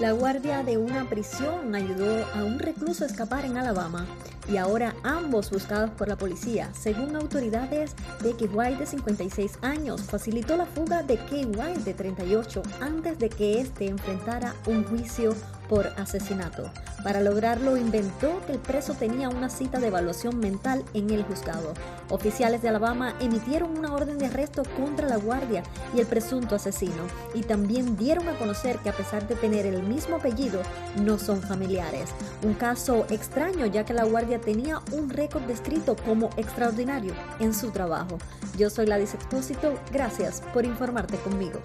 La guardia de una prisión ayudó a un recluso a escapar en Alabama y ahora ambos buscados por la policía. Según autoridades, Becky White de 56 años facilitó la fuga de Kay White de 38 antes de que éste enfrentara un juicio por asesinato. Para lograrlo inventó que el preso tenía una cita de evaluación mental en el juzgado. Oficiales de Alabama emitieron una orden de arresto contra la guardia y el presunto asesino y también dieron a conocer que a pesar de tener el mismo apellido no son familiares. Un caso extraño ya que la guardia tenía un récord descrito como extraordinario en su trabajo. Yo soy Ladis Expósito, gracias por informarte conmigo.